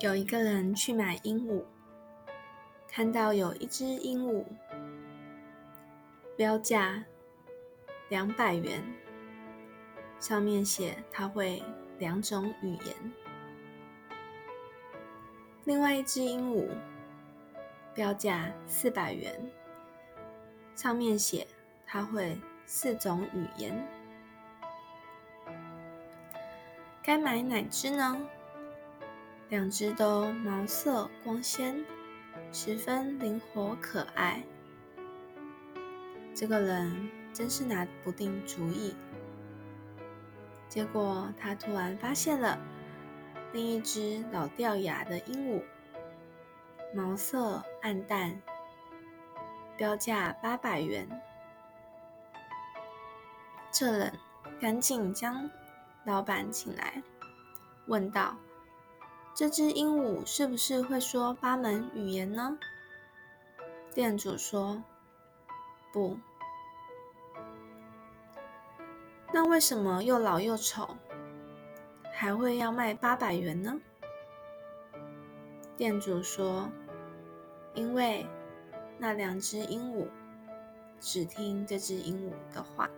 有一个人去买鹦鹉，看到有一只鹦鹉，标价两百元，上面写它会两种语言；另外一只鹦鹉，标价四百元，上面写它会四种语言。该买哪只呢？两只都毛色光鲜，十分灵活可爱。这个人真是拿不定主意。结果他突然发现了另一只老掉牙的鹦鹉，毛色暗淡，标价八百元。这人赶紧将老板请来，问道。这只鹦鹉是不是会说八门语言呢？店主说：“不。”那为什么又老又丑，还会要卖八百元呢？店主说：“因为那两只鹦鹉只听这只鹦鹉的话。”